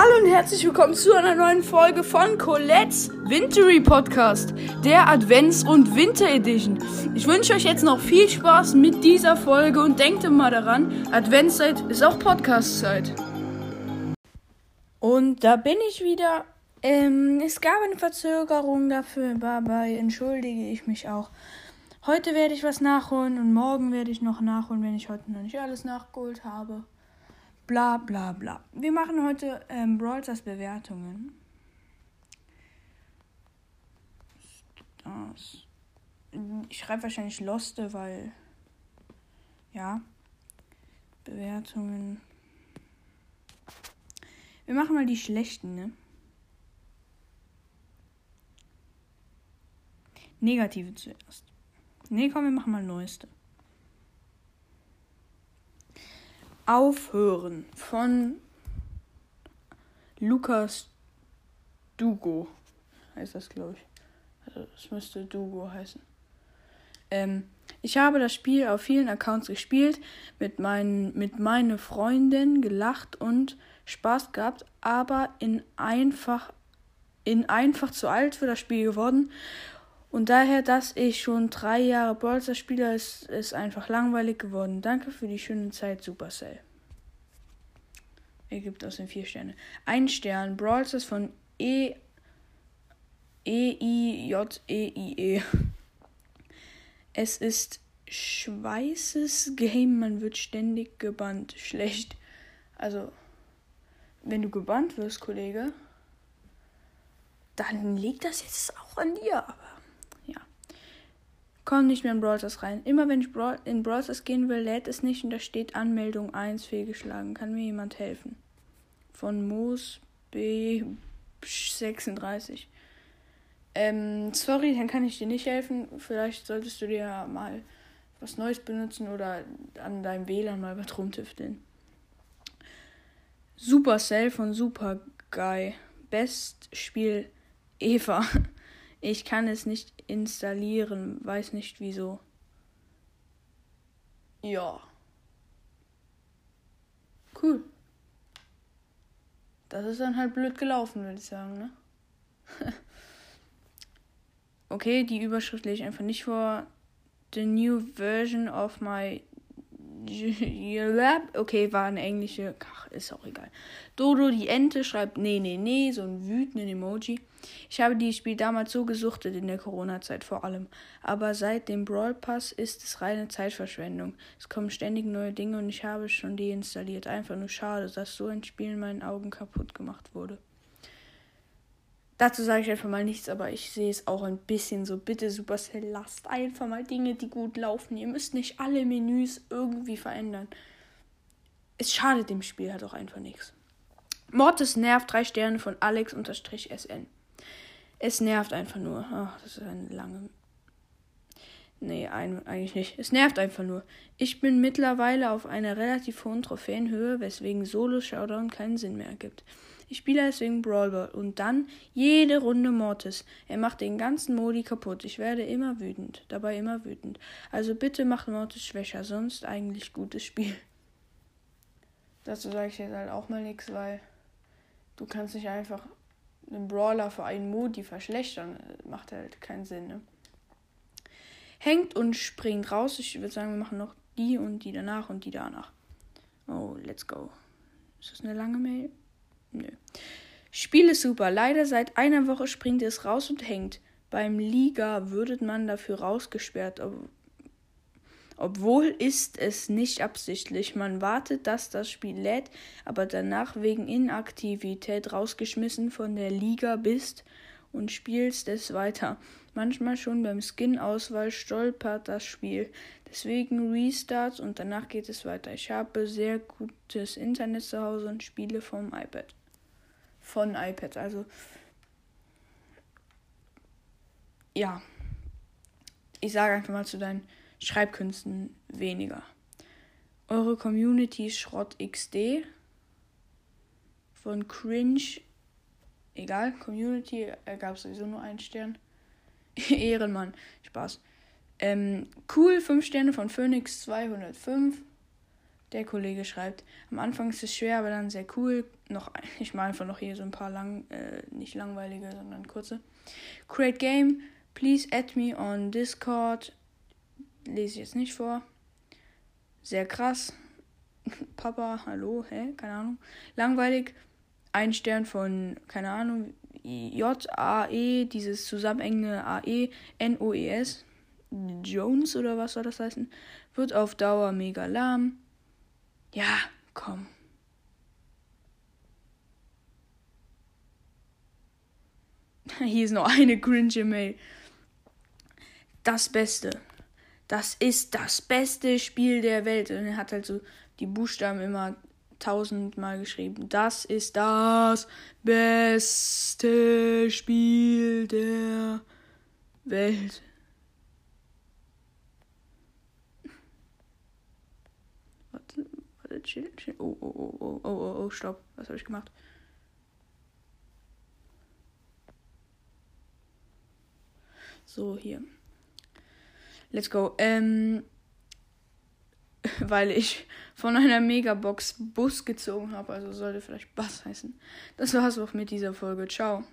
Hallo und herzlich willkommen zu einer neuen Folge von Colette's Wintery Podcast, der Advents- und Winter Edition. Ich wünsche euch jetzt noch viel Spaß mit dieser Folge und denkt immer daran, Adventszeit ist auch Podcastzeit. Und da bin ich wieder. Ähm, es gab eine Verzögerung dafür, dabei entschuldige ich mich auch. Heute werde ich was nachholen und morgen werde ich noch nachholen, wenn ich heute noch nicht alles nachgeholt habe. Bla bla bla. Wir machen heute ähm, Brawl Stars Bewertungen. Das. Ich schreibe wahrscheinlich Loste, weil. Ja. Bewertungen. Wir machen mal die schlechten, ne? Negative zuerst. Ne, komm, wir machen mal neueste. Aufhören von Lukas Dugo. Heißt das, glaube ich. Also, es müsste Dugo heißen. Ähm, ich habe das Spiel auf vielen Accounts gespielt, mit, meinen, mit meinen Freunden gelacht und Spaß gehabt, aber in einfach, in einfach zu alt für das Spiel geworden. Und daher, dass ich schon drei Jahre Brawlstars spiele, ist es einfach langweilig geworden. Danke für die schöne Zeit, Supercell. Er gibt aus den vier Sterne. Ein Stern, Brawlstars von E. E I J E I E. Es ist Schweißes Game, man wird ständig gebannt. Schlecht. Also, wenn du gebannt wirst, Kollege, dann liegt das jetzt auch an dir. Aber. Komm nicht mehr in Brawl Stars rein. Immer wenn ich in Brawl Stars gehen will, lädt es nicht und da steht Anmeldung 1 fehlgeschlagen. Kann mir jemand helfen? Von Moos B36. Ähm, sorry, dann kann ich dir nicht helfen. Vielleicht solltest du dir mal was Neues benutzen oder an deinem WLAN mal was rumtüfteln. Supercell von Super Guy. Best Spiel Eva. Ich kann es nicht installieren, weiß nicht wieso. Ja. Cool. Das ist dann halt blöd gelaufen, würde ich sagen, ne? okay, die Überschrift lese ich einfach nicht vor. The new version of my Okay, war eine englische. Ach, ist auch egal. Dodo, die Ente, schreibt nee, nee, nee, so ein wütenden Emoji. Ich habe dieses Spiel damals so gesuchtet in der Corona-Zeit vor allem. Aber seit dem Brawl Pass ist es reine Zeitverschwendung. Es kommen ständig neue Dinge und ich habe es schon deinstalliert. Einfach nur schade, dass so ein Spiel in meinen Augen kaputt gemacht wurde. Dazu sage ich einfach mal nichts, aber ich sehe es auch ein bisschen so. Bitte, Supercell, lasst einfach mal Dinge, die gut laufen. Ihr müsst nicht alle Menüs irgendwie verändern. Es schadet dem Spiel halt auch einfach nichts. Mortis nervt drei Sterne von Alex-SN. Es nervt einfach nur. Ach, das ist eine lange. Nee, ein, eigentlich nicht. Es nervt einfach nur. Ich bin mittlerweile auf einer relativ hohen Trophäenhöhe, weswegen Solo-Showdown keinen Sinn mehr ergibt. Ich spiele deswegen Brawl Ball und dann jede Runde Mortis. Er macht den ganzen Modi kaputt. Ich werde immer wütend, dabei immer wütend. Also bitte macht Mortis schwächer, sonst eigentlich gutes Spiel. Dazu sage ich jetzt halt auch mal nichts, weil du kannst nicht einfach einen Brawler für einen Modi verschlechtern. Macht halt keinen Sinn, ne? Hängt und springt raus. Ich würde sagen, wir machen noch die und die danach und die danach. Oh, let's go. Ist das eine lange Mail? Nö. Spiel ist super. Leider seit einer Woche springt es raus und hängt. Beim Liga würde man dafür rausgesperrt. Ob obwohl ist es nicht absichtlich. Man wartet, dass das Spiel lädt, aber danach wegen Inaktivität rausgeschmissen von der Liga bist und spielst es weiter. Manchmal schon beim Skin-Auswahl stolpert das Spiel. Deswegen Restarts und danach geht es weiter. Ich habe sehr gutes Internet zu Hause und spiele vom iPad von iPad. Also ja, ich sage einfach mal zu deinen Schreibkünsten weniger. Eure Community Schrott XD von Cringe. Egal, Community ergab sowieso nur einen Stern. Ehrenmann, Spaß. Ähm, cool, 5 Sterne von Phoenix 205. Der Kollege schreibt, am Anfang ist es schwer, aber dann sehr cool. Noch, ich mache einfach noch hier so ein paar lang, äh, nicht langweilige, sondern kurze. Create Game, please add me on Discord. Lese ich jetzt nicht vor. Sehr krass. Papa, hallo, hä? Keine Ahnung. Langweilig. Ein Stern von, keine Ahnung, J-A-E, dieses zusammenhängende A-E, N-O-E-S. Jones oder was soll das heißen? Wird auf Dauer mega lahm. Ja, komm. Hier ist noch eine cringe Mail. Das Beste. Das ist das beste Spiel der Welt. Und er hat halt so die Buchstaben immer tausendmal geschrieben. Das ist das beste Spiel der Welt. Chill, chill. Oh, oh, oh, oh, oh, oh, oh, stopp. Was habe ich gemacht? So, hier. Let's go. Ähm, weil ich von einer Megabox Bus gezogen habe. Also sollte vielleicht Bass heißen. Das war's auch mit dieser Folge. Ciao.